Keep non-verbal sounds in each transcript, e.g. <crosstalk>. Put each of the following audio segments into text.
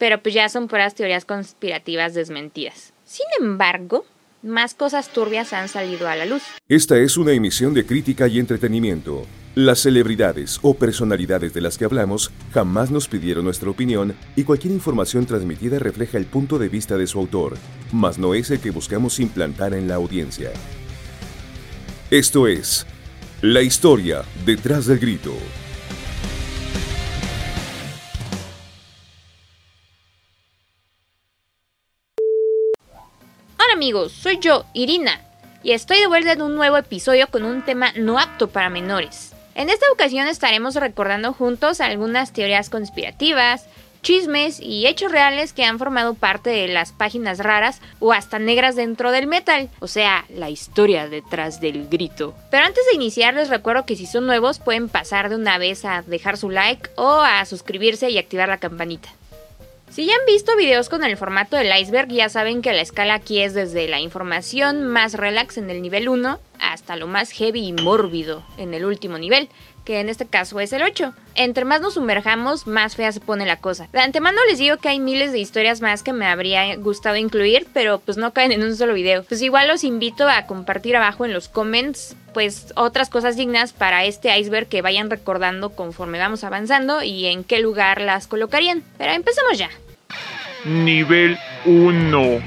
pero pues ya son puras teorías conspirativas desmentidas. Sin embargo, más cosas turbias han salido a la luz. Esta es una emisión de crítica y entretenimiento. Las celebridades o personalidades de las que hablamos jamás nos pidieron nuestra opinión y cualquier información transmitida refleja el punto de vista de su autor, mas no es el que buscamos implantar en la audiencia. Esto es La historia detrás del grito. Amigos, soy yo, Irina, y estoy de vuelta en un nuevo episodio con un tema no apto para menores. En esta ocasión estaremos recordando juntos algunas teorías conspirativas, chismes y hechos reales que han formado parte de las páginas raras o hasta negras dentro del metal, o sea, la historia detrás del grito. Pero antes de iniciar les recuerdo que si son nuevos pueden pasar de una vez a dejar su like o a suscribirse y activar la campanita. Si ya han visto videos con el formato del iceberg, ya saben que la escala aquí es desde la información más relax en el nivel 1 hasta lo más heavy y mórbido en el último nivel, que en este caso es el 8. Entre más nos sumerjamos, más fea se pone la cosa. De antemano les digo que hay miles de historias más que me habría gustado incluir, pero pues no caen en un solo video. Pues igual los invito a compartir abajo en los comments pues otras cosas dignas para este iceberg que vayan recordando conforme vamos avanzando y en qué lugar las colocarían. Pero empecemos ya. Nivel 1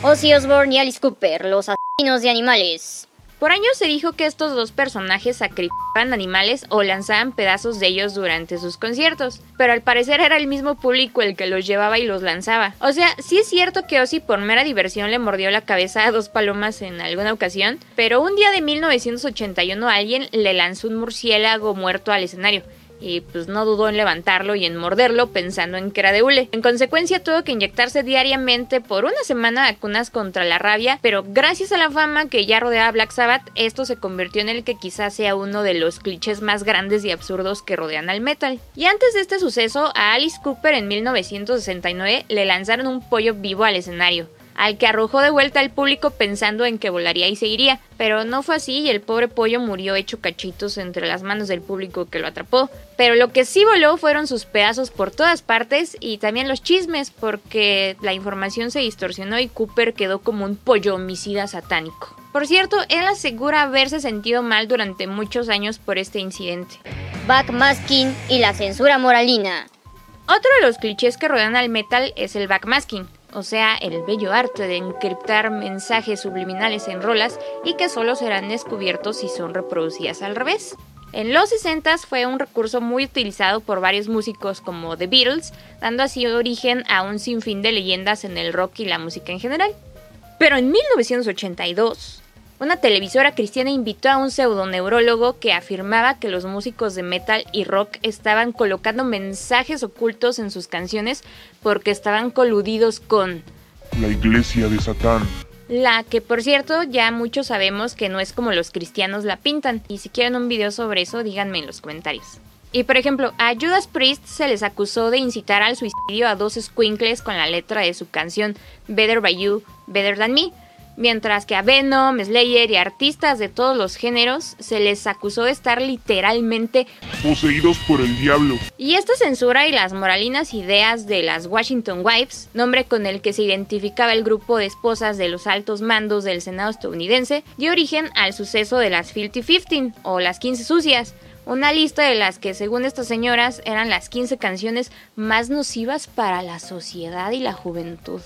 Ozzy Osbourne y Alice Cooper, los asesinos de animales. Por años se dijo que estos dos personajes sacrificaban animales o lanzaban pedazos de ellos durante sus conciertos, pero al parecer era el mismo público el que los llevaba y los lanzaba. O sea, sí es cierto que Ozzy por mera diversión le mordió la cabeza a dos palomas en alguna ocasión, pero un día de 1981 alguien le lanzó un murciélago muerto al escenario y pues no dudó en levantarlo y en morderlo pensando en que era de hule. En consecuencia tuvo que inyectarse diariamente por una semana vacunas contra la rabia, pero gracias a la fama que ya rodeaba a Black Sabbath, esto se convirtió en el que quizás sea uno de los clichés más grandes y absurdos que rodean al metal. Y antes de este suceso, a Alice Cooper en 1969 le lanzaron un pollo vivo al escenario al que arrojó de vuelta al público pensando en que volaría y seguiría, pero no fue así y el pobre pollo murió hecho cachitos entre las manos del público que lo atrapó. Pero lo que sí voló fueron sus pedazos por todas partes y también los chismes porque la información se distorsionó y Cooper quedó como un pollo homicida satánico. Por cierto, él asegura haberse sentido mal durante muchos años por este incidente. Backmasking y la censura moralina. Otro de los clichés que rodean al metal es el backmasking, o sea, el bello arte de encriptar mensajes subliminales en rolas y que solo serán descubiertos si son reproducidas al revés. En los 60 fue un recurso muy utilizado por varios músicos como The Beatles, dando así origen a un sinfín de leyendas en el rock y la música en general. Pero en 1982, una televisora cristiana invitó a un pseudoneurólogo que afirmaba que los músicos de metal y rock estaban colocando mensajes ocultos en sus canciones porque estaban coludidos con la iglesia de Satán. La que por cierto ya muchos sabemos que no es como los cristianos la pintan. Y si quieren un video sobre eso, díganme en los comentarios. Y por ejemplo, a Judas Priest se les acusó de incitar al suicidio a dos squinkles con la letra de su canción Better By You, Better Than Me mientras que a Venom, Slayer y artistas de todos los géneros se les acusó de estar literalmente poseídos por el diablo. Y esta censura y las moralinas ideas de las Washington Wives, nombre con el que se identificaba el grupo de esposas de los altos mandos del Senado estadounidense, dio origen al suceso de las Filthy Fifteen o las 15 sucias, una lista de las que según estas señoras eran las 15 canciones más nocivas para la sociedad y la juventud.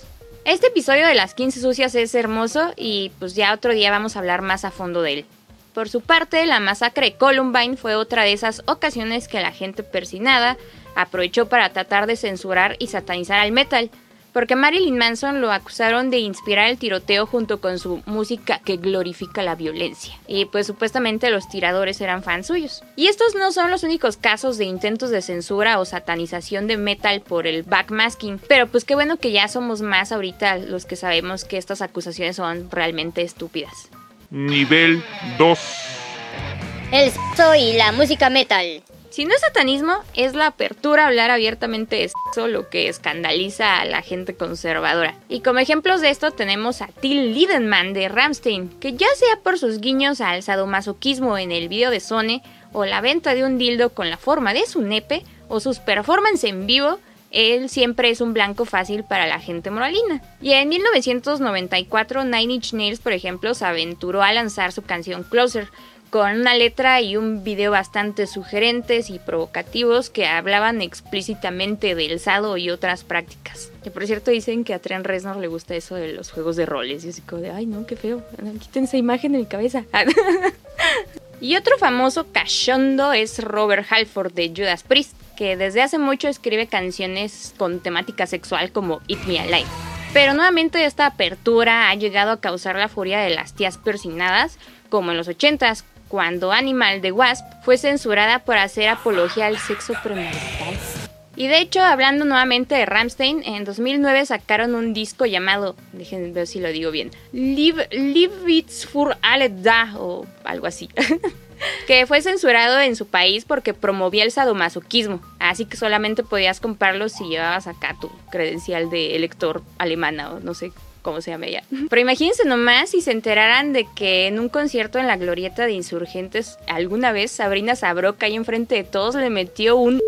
Este episodio de las 15 sucias es hermoso y pues ya otro día vamos a hablar más a fondo de él. Por su parte, la masacre de Columbine fue otra de esas ocasiones que la gente persinada aprovechó para tratar de censurar y satanizar al metal, porque Marilyn Manson lo acusaron de inspirar el tiroteo junto con su música que glorifica la violencia. Y pues supuestamente los tiradores eran fans suyos. Y estos no son los únicos casos de intentos de censura o satanización de metal por el backmasking, pero pues qué bueno que ya somos más ahorita los que sabemos que estas acusaciones son realmente estúpidas. Nivel 2 El y la música metal. Si no es satanismo, es la apertura a hablar abiertamente de sexo lo que escandaliza a la gente conservadora. Y como ejemplos de esto tenemos a Till Lindemann de Ramstein, que ya sea por sus guiños al sadomasoquismo en el video de Sone, o la venta de un dildo con la forma de su nepe, o sus performances en vivo, él siempre es un blanco fácil para la gente moralina. Y en 1994 Nine Inch Nails, por ejemplo, se aventuró a lanzar su canción Closer, con una letra y un video bastante sugerentes y provocativos que hablaban explícitamente del sado y otras prácticas. Que por cierto dicen que a Trent Reznor le gusta eso de los juegos de roles y así como de, ay no, qué feo, quiten esa imagen de mi cabeza. <laughs> y otro famoso cachondo es Robert Halford de Judas Priest, que desde hace mucho escribe canciones con temática sexual como Eat Me Alive. Pero nuevamente esta apertura ha llegado a causar la furia de las tías persinadas, como en los 80s, cuando Animal de Wasp fue censurada por hacer apología al sexo premarital. Y de hecho, hablando nuevamente de Ramstein, en 2009 sacaron un disco llamado, déjenme ver si lo digo bien, Live, It's for Alle Da o algo así. <laughs> que fue censurado en su país porque promovía el sadomasoquismo, así que solamente podías comprarlo si llevabas acá tu credencial de elector alemana o no sé cómo se llama ella. Pero imagínense nomás si se enteraran de que en un concierto en la glorieta de insurgentes alguna vez Sabrina Sabroca ahí enfrente de todos le metió un...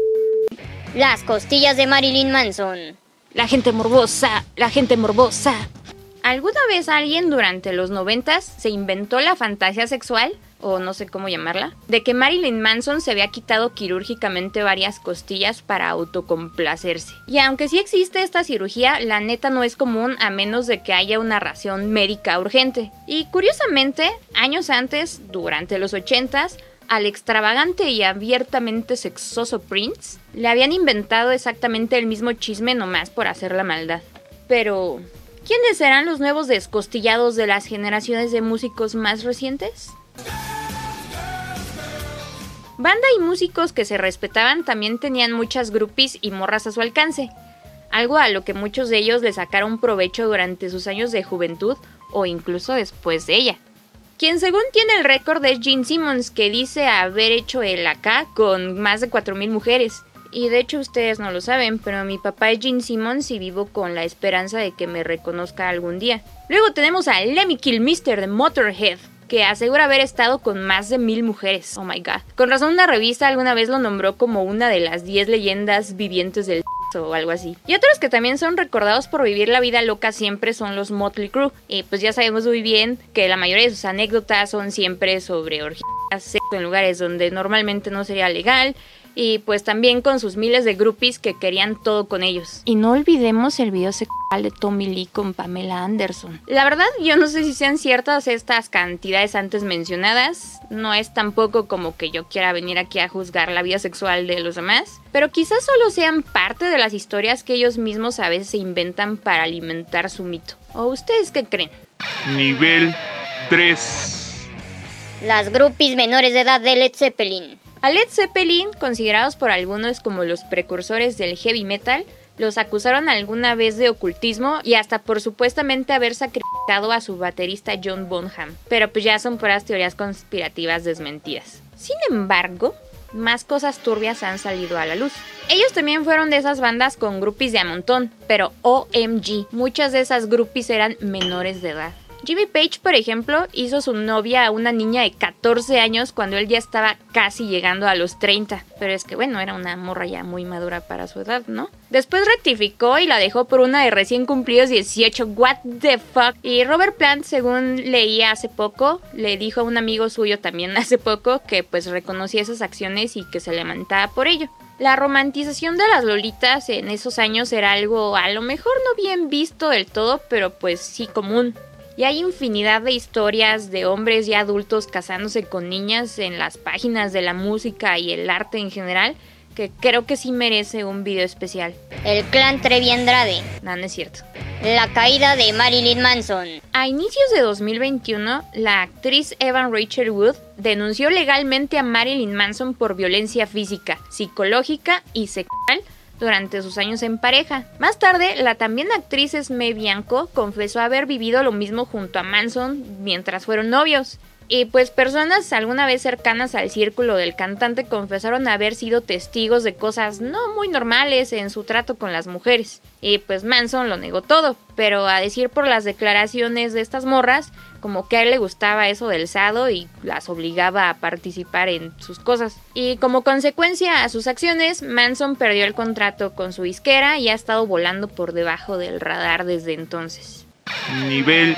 Las costillas de Marilyn Manson. La gente morbosa, la gente morbosa. ¿Alguna vez alguien durante los noventas se inventó la fantasía sexual o no sé cómo llamarla, de que Marilyn Manson se había quitado quirúrgicamente varias costillas para autocomplacerse. Y aunque sí existe esta cirugía, la neta no es común a menos de que haya una ración médica urgente. Y curiosamente, años antes, durante los 80s, al extravagante y abiertamente sexoso Prince, le habían inventado exactamente el mismo chisme nomás por hacer la maldad. Pero, ¿quiénes serán los nuevos descostillados de las generaciones de músicos más recientes? Banda y músicos que se respetaban también tenían muchas groupies y morras a su alcance, algo a lo que muchos de ellos le sacaron provecho durante sus años de juventud o incluso después de ella. Quien según tiene el récord es Gene Simmons, que dice haber hecho el acá con más de 4.000 mujeres. Y de hecho ustedes no lo saben, pero mi papá es Gene Simmons y vivo con la esperanza de que me reconozca algún día. Luego tenemos a Lemmy Kilmister de Motorhead, que asegura haber estado con más de mil mujeres. Oh my god. Con razón una revista alguna vez lo nombró como una de las 10 leyendas vivientes del <laughs> o algo así. Y otros que también son recordados por vivir la vida loca siempre son los Motley Crue. Y pues ya sabemos muy bien que la mayoría de sus anécdotas son siempre sobre orgías, en lugares donde normalmente no sería legal y pues también con sus miles de groupies que querían todo con ellos. Y no olvidemos el video sexual de Tommy Lee con Pamela Anderson. La verdad, yo no sé si sean ciertas estas cantidades antes mencionadas. No es tampoco como que yo quiera venir aquí a juzgar la vida sexual de los demás. Pero quizás solo sean parte de las historias que ellos mismos a veces se inventan para alimentar su mito. ¿O ustedes qué creen? Nivel 3. Las groupies menores de edad de Led Zeppelin. A Led Zeppelin, considerados por algunos como los precursores del heavy metal, los acusaron alguna vez de ocultismo y hasta por supuestamente haber sacrificado a su baterista John Bonham. Pero pues ya son puras teorías conspirativas desmentidas. Sin embargo, más cosas turbias han salido a la luz. Ellos también fueron de esas bandas con groupies de a montón, pero OMG, muchas de esas groupies eran menores de edad. Jimmy Page, por ejemplo, hizo su novia a una niña de 14 años cuando él ya estaba casi llegando a los 30. Pero es que bueno, era una morra ya muy madura para su edad, ¿no? Después rectificó y la dejó por una de recién cumplidos 18. What the fuck? Y Robert Plant, según leía hace poco, le dijo a un amigo suyo también <laughs> hace poco que pues reconocía esas acciones y que se levantaba por ello. La romantización de las lolitas en esos años era algo a lo mejor no bien visto del todo, pero pues sí común. Y hay infinidad de historias de hombres y adultos casándose con niñas en las páginas de la música y el arte en general que creo que sí merece un video especial. El clan Trevi Andrade. No, no es cierto. La caída de Marilyn Manson. A inicios de 2021, la actriz Evan Rachel Wood denunció legalmente a Marilyn Manson por violencia física, psicológica y sexual durante sus años en pareja. Más tarde, la también actriz Esme Bianco confesó haber vivido lo mismo junto a Manson mientras fueron novios. Y pues personas alguna vez cercanas al círculo del cantante confesaron haber sido testigos de cosas no muy normales en su trato con las mujeres. Y pues Manson lo negó todo, pero a decir por las declaraciones de estas morras, como que a él le gustaba eso del sado y las obligaba a participar en sus cosas. Y como consecuencia a sus acciones, Manson perdió el contrato con su disquera y ha estado volando por debajo del radar desde entonces. Nivel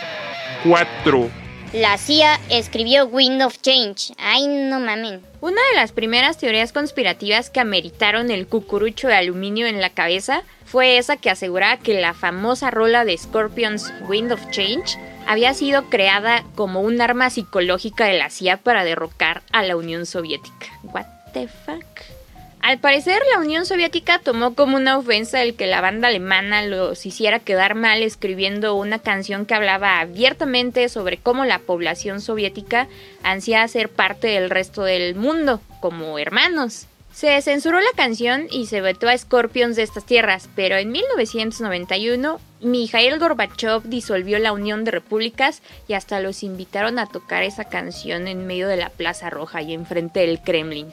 4. La CIA escribió Wind of Change. Ay, no mamen. Una de las primeras teorías conspirativas que ameritaron el cucurucho de aluminio en la cabeza fue esa que aseguraba que la famosa rola de Scorpions Wind of Change había sido creada como un arma psicológica de la CIA para derrocar a la Unión Soviética. What the fuck? Al parecer, la Unión Soviética tomó como una ofensa el que la banda alemana los hiciera quedar mal escribiendo una canción que hablaba abiertamente sobre cómo la población soviética ansía ser parte del resto del mundo, como hermanos. Se censuró la canción y se vetó a Scorpions de estas tierras, pero en 1991 Mikhail Gorbachev disolvió la Unión de Repúblicas y hasta los invitaron a tocar esa canción en medio de la Plaza Roja y enfrente del Kremlin.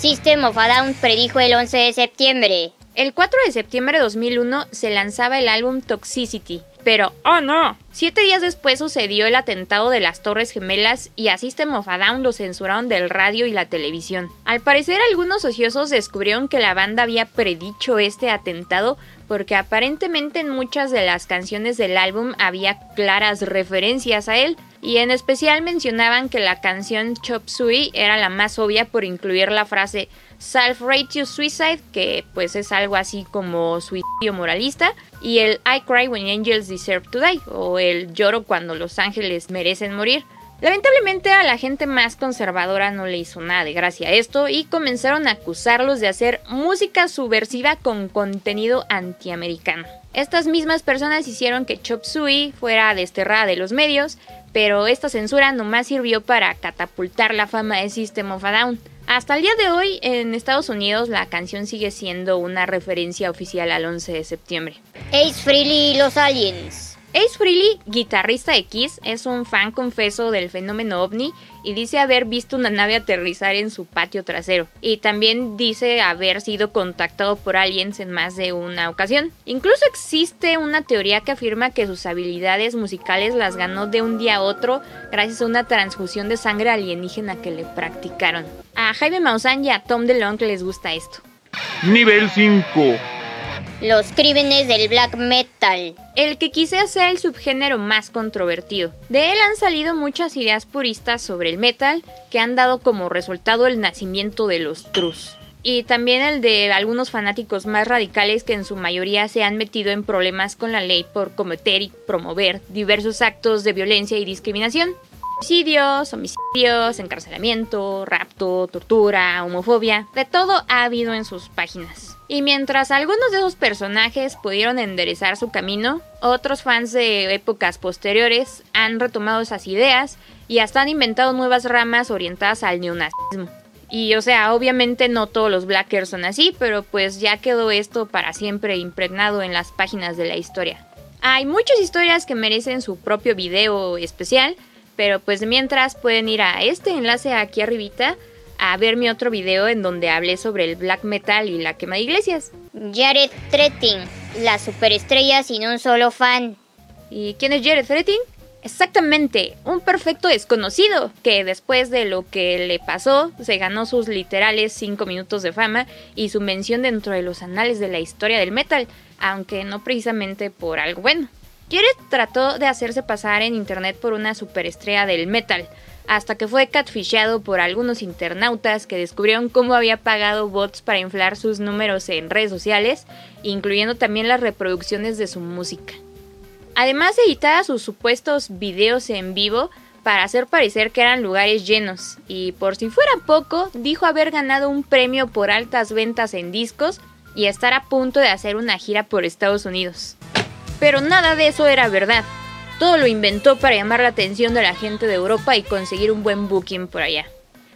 System of a Down predijo el 11 de septiembre. El 4 de septiembre de 2001 se lanzaba el álbum Toxicity, pero ¡oh no! Siete días después sucedió el atentado de las Torres Gemelas y a System of a Down lo censuraron del radio y la televisión. Al parecer algunos ociosos descubrieron que la banda había predicho este atentado porque aparentemente en muchas de las canciones del álbum había claras referencias a él, y en especial mencionaban que la canción Chop Suey era la más obvia por incluir la frase Self-Righteous Suicide, que pues es algo así como suicidio moralista, y el I Cry When Angels Deserve to Die, o el lloro cuando los ángeles merecen morir. Lamentablemente a la gente más conservadora no le hizo nada de gracia esto y comenzaron a acusarlos de hacer música subversiva con contenido antiamericano. Estas mismas personas hicieron que Chop Suey fuera desterrada de los medios, pero esta censura nomás sirvió para catapultar la fama de System of a Down. Hasta el día de hoy, en Estados Unidos, la canción sigue siendo una referencia oficial al 11 de septiembre. Ace Frehley y los aliens. Ace Frehley, guitarrista de Kiss, es un fan confeso del fenómeno ovni y dice haber visto una nave aterrizar en su patio trasero. Y también dice haber sido contactado por aliens en más de una ocasión. Incluso existe una teoría que afirma que sus habilidades musicales las ganó de un día a otro gracias a una transfusión de sangre alienígena que le practicaron. A Jaime Maussan y a Tom DeLonge les gusta esto. Nivel 5 los crímenes del black metal. El que quise ser el subgénero más controvertido. De él han salido muchas ideas puristas sobre el metal que han dado como resultado el nacimiento de los trus. Y también el de algunos fanáticos más radicales que en su mayoría se han metido en problemas con la ley por cometer y promover diversos actos de violencia y discriminación. Suicidios, homicidios, encarcelamiento, rapto, tortura, homofobia, de todo ha habido en sus páginas. Y mientras algunos de esos personajes pudieron enderezar su camino, otros fans de épocas posteriores han retomado esas ideas y hasta han inventado nuevas ramas orientadas al neonazismo. Y o sea, obviamente no todos los Blackers son así, pero pues ya quedó esto para siempre impregnado en las páginas de la historia. Hay muchas historias que merecen su propio video especial, pero pues mientras pueden ir a este enlace aquí arribita a ver mi otro video en donde hablé sobre el black metal y la quema de iglesias. Jared Tretting, la superestrella sin un solo fan. ¿Y quién es Jared Tretting? Exactamente, un perfecto desconocido que después de lo que le pasó se ganó sus literales 5 minutos de fama y su mención dentro de los anales de la historia del metal, aunque no precisamente por algo bueno. Jared trató de hacerse pasar en internet por una superestrella del metal, hasta que fue catfishado por algunos internautas que descubrieron cómo había pagado bots para inflar sus números en redes sociales, incluyendo también las reproducciones de su música. Además editaba sus supuestos videos en vivo para hacer parecer que eran lugares llenos, y por si fuera poco, dijo haber ganado un premio por altas ventas en discos y estar a punto de hacer una gira por Estados Unidos. Pero nada de eso era verdad. Todo lo inventó para llamar la atención de la gente de Europa y conseguir un buen booking por allá.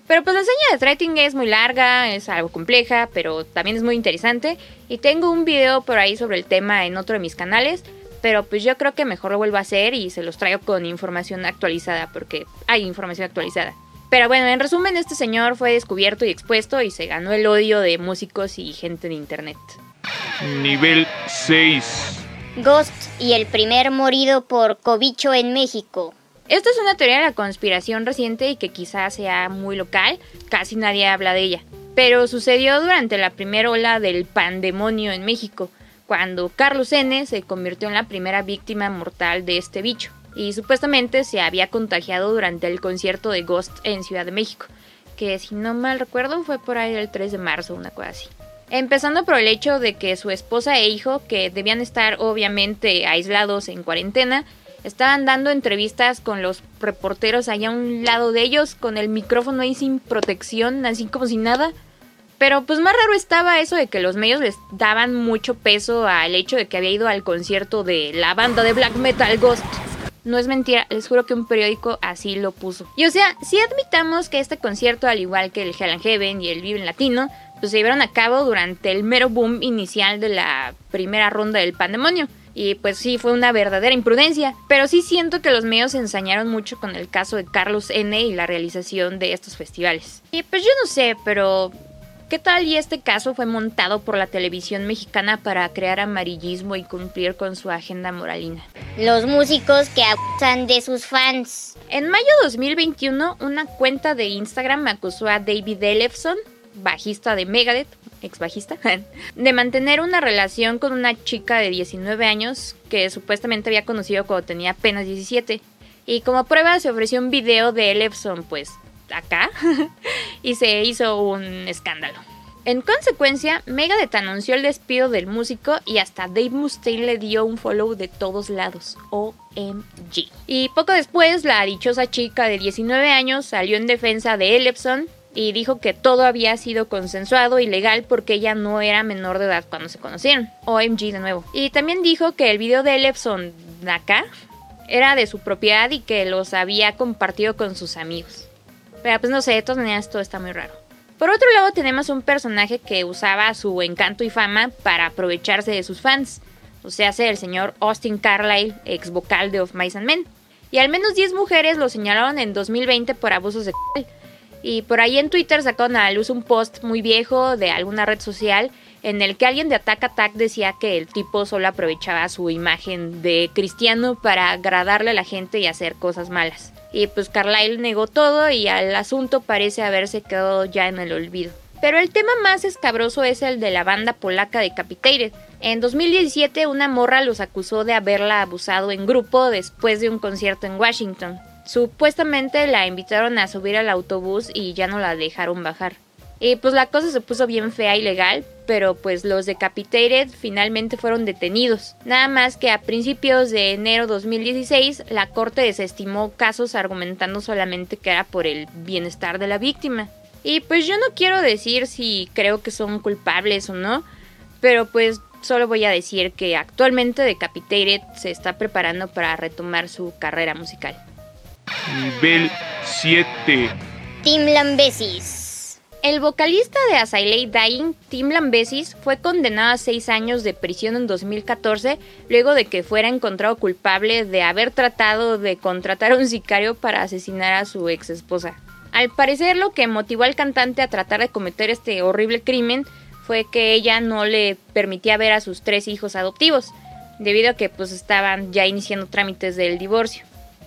Pero pues la seña de Threating es muy larga, es algo compleja, pero también es muy interesante. Y tengo un video por ahí sobre el tema en otro de mis canales. pero pues yo creo que mejor lo vuelvo a hacer y se los traigo con información actualizada, porque hay información actualizada. Pero bueno, en resumen, este señor fue descubierto y expuesto y se ganó el odio de músicos y gente de internet. Nivel 6. Ghost y el primer morido por cobicho en México. Esta es una teoría de la conspiración reciente y que quizás sea muy local, casi nadie habla de ella. Pero sucedió durante la primera ola del pandemonio en México, cuando Carlos N se convirtió en la primera víctima mortal de este bicho, y supuestamente se había contagiado durante el concierto de Ghost en Ciudad de México, que si no mal recuerdo fue por ahí el 3 de marzo, una cosa así. Empezando por el hecho de que su esposa e hijo, que debían estar obviamente aislados en cuarentena, estaban dando entrevistas con los reporteros allá a un lado de ellos, con el micrófono ahí sin protección, así como si nada. Pero pues más raro estaba eso de que los medios les daban mucho peso al hecho de que había ido al concierto de la banda de black metal Ghost. No es mentira, les juro que un periódico así lo puso. Y o sea, si admitamos que este concierto, al igual que el Hell and Heaven y el Vive en Latino, pues se llevaron a cabo durante el mero boom inicial de la primera ronda del pandemonio. Y pues sí, fue una verdadera imprudencia. Pero sí siento que los medios se ensañaron mucho con el caso de Carlos N y la realización de estos festivales. Y pues yo no sé, pero ¿Qué tal y este caso fue montado por la televisión mexicana para crear amarillismo y cumplir con su agenda moralina? Los músicos que abusan de sus fans. En mayo de 2021, una cuenta de Instagram acusó a David Ellefson, bajista de Megadeth, ex bajista, <laughs> de mantener una relación con una chica de 19 años que supuestamente había conocido cuando tenía apenas 17. Y como prueba se ofreció un video de Ellefson, pues acá <laughs> y se hizo un escándalo. En consecuencia, Megadeth anunció el despido del músico y hasta Dave Mustaine le dio un follow de todos lados. OMG. Y poco después, la dichosa chica de 19 años salió en defensa de Ellefson y dijo que todo había sido consensuado y legal porque ella no era menor de edad cuando se conocieron. OMG de nuevo. Y también dijo que el video de Ellefson acá era de su propiedad y que los había compartido con sus amigos. Pero pues no sé, de todas maneras todo está muy raro. Por otro lado tenemos un personaje que usaba su encanto y fama para aprovecharse de sus fans. O sea, el señor Austin Carlyle, ex vocal de Of Mice and Men. Y al menos 10 mujeres lo señalaron en 2020 por abusos sexuales. Y por ahí en Twitter sacaron a la luz un post muy viejo de alguna red social en el que alguien de Attack Attack decía que el tipo solo aprovechaba su imagen de cristiano para agradarle a la gente y hacer cosas malas. Y pues Carlyle negó todo y al asunto parece haberse quedado ya en el olvido. Pero el tema más escabroso es el de la banda polaca Decapitated. En 2017 una morra los acusó de haberla abusado en grupo después de un concierto en Washington. Supuestamente la invitaron a subir al autobús y ya no la dejaron bajar. Y pues la cosa se puso bien fea y legal, pero pues los Decapitated finalmente fueron detenidos. Nada más que a principios de enero 2016 la corte desestimó casos argumentando solamente que era por el bienestar de la víctima. Y pues yo no quiero decir si creo que son culpables o no, pero pues solo voy a decir que actualmente Decapitated se está preparando para retomar su carrera musical. Nivel 7. Tim Lambesis. El vocalista de As Dying, Tim Lambesis, fue condenado a seis años de prisión en 2014 luego de que fuera encontrado culpable de haber tratado de contratar a un sicario para asesinar a su ex esposa. Al parecer lo que motivó al cantante a tratar de cometer este horrible crimen fue que ella no le permitía ver a sus tres hijos adoptivos, debido a que pues estaban ya iniciando trámites del divorcio.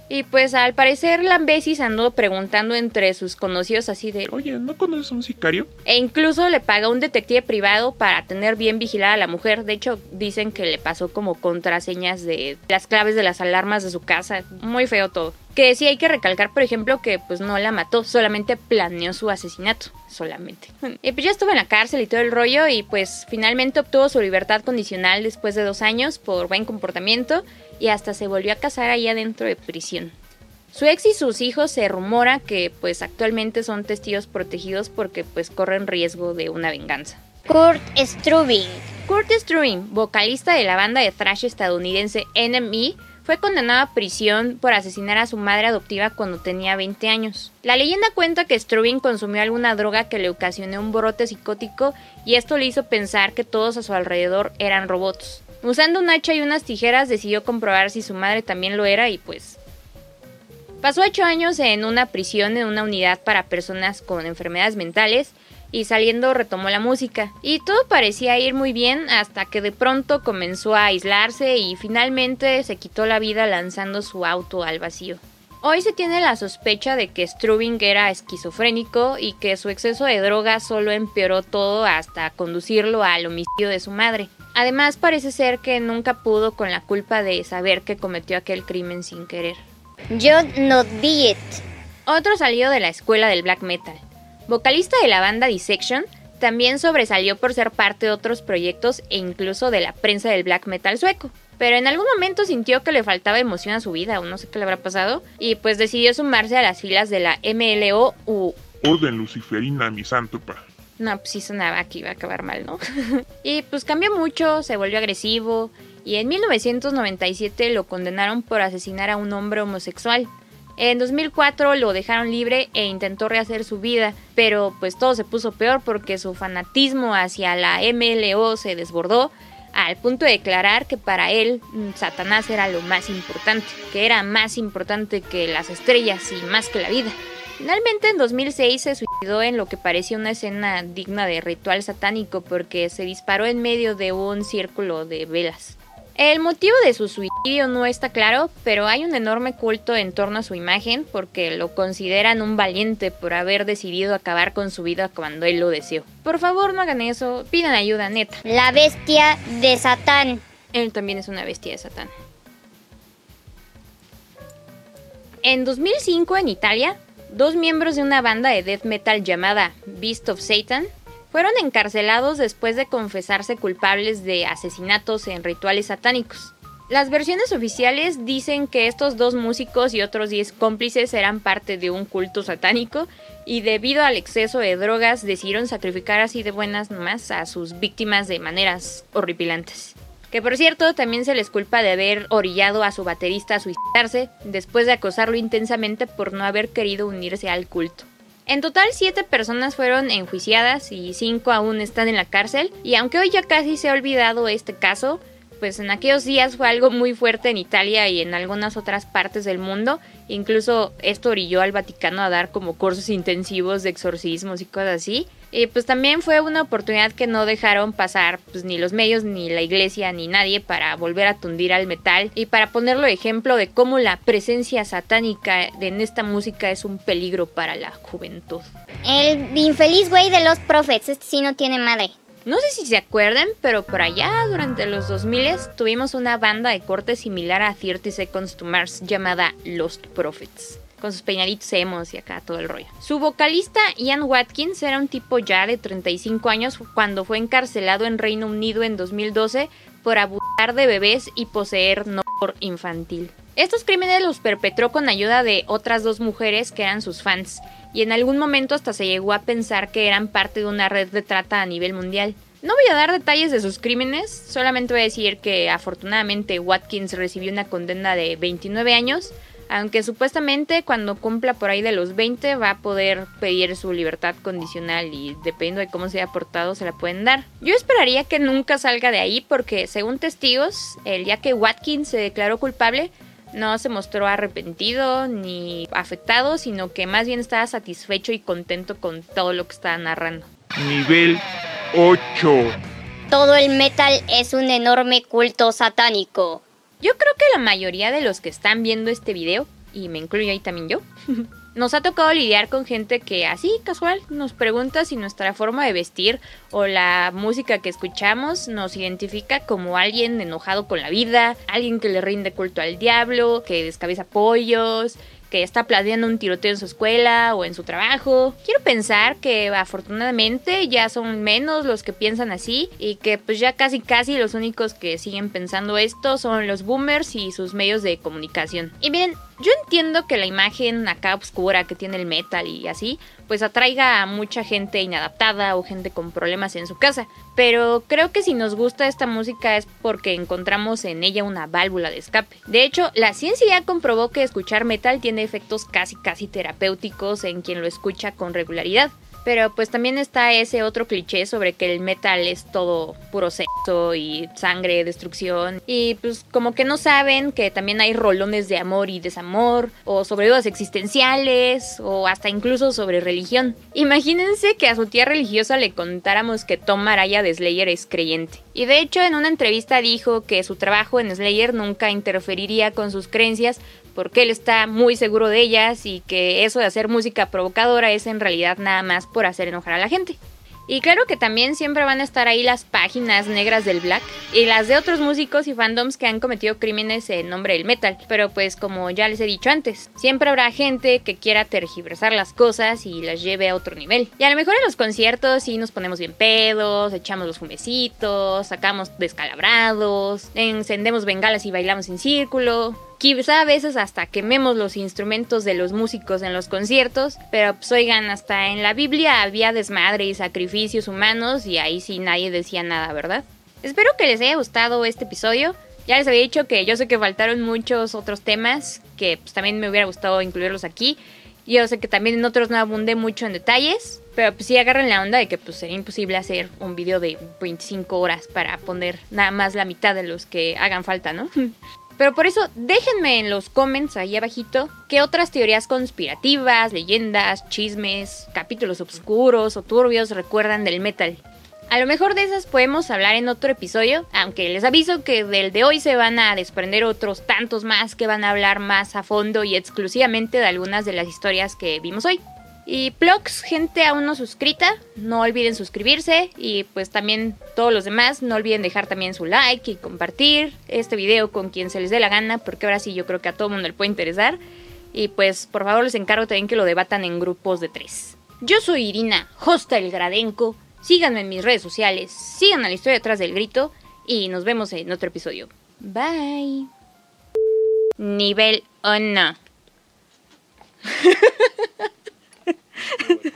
Y pues al parecer Lambesis andó preguntando entre sus conocidos así de... Oye, ¿no conoces a un sicario? E incluso le paga un detective privado para tener bien vigilada a la mujer. De hecho, dicen que le pasó como contraseñas de las claves de las alarmas de su casa. Muy feo todo. Que sí hay que recalcar, por ejemplo, que pues no la mató, solamente planeó su asesinato. Solamente. Y pues ya estuvo en la cárcel y todo el rollo y pues finalmente obtuvo su libertad condicional después de dos años por buen comportamiento y hasta se volvió a casar allá dentro de prisión. Su ex y sus hijos se rumora que pues actualmente son testigos protegidos porque pues corren riesgo de una venganza. Kurt Strubing. Kurt Strubing, vocalista de la banda de thrash estadounidense NME, fue condenado a prisión por asesinar a su madre adoptiva cuando tenía 20 años. La leyenda cuenta que Strubing consumió alguna droga que le ocasionó un brote psicótico y esto le hizo pensar que todos a su alrededor eran robots. Usando un hacha y unas tijeras decidió comprobar si su madre también lo era y pues... Pasó ocho años en una prisión en una unidad para personas con enfermedades mentales y saliendo retomó la música. Y todo parecía ir muy bien hasta que de pronto comenzó a aislarse y finalmente se quitó la vida lanzando su auto al vacío. Hoy se tiene la sospecha de que Strubing era esquizofrénico y que su exceso de droga solo empeoró todo hasta conducirlo al homicidio de su madre. Además parece ser que nunca pudo con la culpa de saber que cometió aquel crimen sin querer. Yo no it. Otro salió de la escuela del black metal. Vocalista de la banda Dissection, también sobresalió por ser parte de otros proyectos e incluso de la prensa del black metal sueco. Pero en algún momento sintió que le faltaba emoción a su vida o no sé qué le habrá pasado y pues decidió sumarse a las filas de la MLO u... Orden Luciferina Misántropa. No, pues sí sonaba que iba a acabar mal, ¿no? <laughs> y pues cambió mucho, se volvió agresivo y en 1997 lo condenaron por asesinar a un hombre homosexual. En 2004 lo dejaron libre e intentó rehacer su vida, pero pues todo se puso peor porque su fanatismo hacia la MLO se desbordó al punto de declarar que para él mm, Satanás era lo más importante, que era más importante que las estrellas y más que la vida. Finalmente en 2006 se suicidó en lo que parecía una escena digna de ritual satánico porque se disparó en medio de un círculo de velas. El motivo de su suicidio no está claro, pero hay un enorme culto en torno a su imagen porque lo consideran un valiente por haber decidido acabar con su vida cuando él lo deseó. Por favor, no hagan eso, pidan ayuda, neta. La bestia de Satán. Él también es una bestia de Satán. En 2005, en Italia, dos miembros de una banda de death metal llamada Beast of Satan fueron encarcelados después de confesarse culpables de asesinatos en rituales satánicos. Las versiones oficiales dicen que estos dos músicos y otros 10 cómplices eran parte de un culto satánico y debido al exceso de drogas decidieron sacrificar así de buenas nomás a sus víctimas de maneras horripilantes. Que por cierto también se les culpa de haber orillado a su baterista a suicidarse después de acosarlo intensamente por no haber querido unirse al culto. En total, siete personas fueron enjuiciadas y cinco aún están en la cárcel. Y aunque hoy ya casi se ha olvidado este caso, pues en aquellos días fue algo muy fuerte en Italia y en algunas otras partes del mundo. Incluso esto orilló al Vaticano a dar como cursos intensivos de exorcismos y cosas así. Y pues también fue una oportunidad que no dejaron pasar pues, ni los medios, ni la iglesia, ni nadie para volver a tundir al metal y para ponerlo de ejemplo de cómo la presencia satánica en esta música es un peligro para la juventud. El infeliz güey de los Prophets, este sí no tiene madre. No sé si se acuerdan, pero por allá durante los 2000 tuvimos una banda de corte similar a 30 Seconds to Mars llamada Lost Prophets con sus peinaditos emos y acá todo el rollo. Su vocalista Ian Watkins era un tipo ya de 35 años cuando fue encarcelado en Reino Unido en 2012 por abusar de bebés y poseer no infantil. Estos crímenes los perpetró con ayuda de otras dos mujeres que eran sus fans, y en algún momento hasta se llegó a pensar que eran parte de una red de trata a nivel mundial. No voy a dar detalles de sus crímenes, solamente voy a decir que afortunadamente Watkins recibió una condena de 29 años, aunque supuestamente cuando cumpla por ahí de los 20 va a poder pedir su libertad condicional y dependiendo de cómo se haya portado se la pueden dar. Yo esperaría que nunca salga de ahí porque según testigos, el día que Watkins se declaró culpable, no se mostró arrepentido ni afectado, sino que más bien estaba satisfecho y contento con todo lo que estaba narrando. Nivel 8. Todo el metal es un enorme culto satánico. Yo creo que la mayoría de los que están viendo este video, y me incluyo ahí también yo, <laughs> nos ha tocado lidiar con gente que así casual nos pregunta si nuestra forma de vestir o la música que escuchamos nos identifica como alguien enojado con la vida, alguien que le rinde culto al diablo, que descabeza pollos, que está planeando un tiroteo en su escuela o en su trabajo. Quiero pensar que afortunadamente ya son menos los que piensan así y que pues ya casi casi los únicos que siguen pensando esto son los boomers y sus medios de comunicación. Y miren, yo entiendo que la imagen acá oscura que tiene el metal y así, pues atraiga a mucha gente inadaptada o gente con problemas en su casa. Pero creo que si nos gusta esta música es porque encontramos en ella una válvula de escape. De hecho, la ciencia ya comprobó que escuchar metal tiene efectos casi casi terapéuticos en quien lo escucha con regularidad. Pero pues también está ese otro cliché sobre que el metal es todo puro sexo y sangre, destrucción. Y pues como que no saben que también hay rolones de amor y desamor, o sobre dudas existenciales, o hasta incluso sobre religión. Imagínense que a su tía religiosa le contáramos que Tom Araya de Slayer es creyente. Y de hecho en una entrevista dijo que su trabajo en Slayer nunca interferiría con sus creencias porque él está muy seguro de ellas y que eso de hacer música provocadora es en realidad nada más por hacer enojar a la gente. Y claro que también siempre van a estar ahí las páginas negras del black y las de otros músicos y fandoms que han cometido crímenes en nombre del metal. Pero pues como ya les he dicho antes, siempre habrá gente que quiera tergiversar las cosas y las lleve a otro nivel. Y a lo mejor en los conciertos sí nos ponemos bien pedos, echamos los fumecitos, sacamos descalabrados, encendemos bengalas y bailamos en círculo. Quizá a veces hasta quememos los instrumentos de los músicos en los conciertos, pero pues oigan, hasta en la Biblia había desmadre y sacrificios humanos y ahí sí nadie decía nada, ¿verdad? Espero que les haya gustado este episodio. Ya les había dicho que yo sé que faltaron muchos otros temas que pues, también me hubiera gustado incluirlos aquí. Yo sé que también en otros no abundé mucho en detalles, pero pues sí agarren la onda de que pues sería imposible hacer un video de 25 horas para poner nada más la mitad de los que hagan falta, ¿no? <laughs> Pero por eso déjenme en los comments ahí abajito qué otras teorías conspirativas, leyendas, chismes, capítulos oscuros o turbios recuerdan del metal. A lo mejor de esas podemos hablar en otro episodio, aunque les aviso que del de hoy se van a desprender otros tantos más que van a hablar más a fondo y exclusivamente de algunas de las historias que vimos hoy. Y blogs, gente aún no suscrita, no olviden suscribirse y pues también todos los demás, no olviden dejar también su like y compartir este video con quien se les dé la gana, porque ahora sí yo creo que a todo mundo le puede interesar. Y pues por favor les encargo también que lo debatan en grupos de tres. Yo soy Irina, hosta el Gradenco. Síganme en mis redes sociales, sigan a la historia detrás del grito y nos vemos en otro episodio. Bye. Nivel 1. <laughs> Good.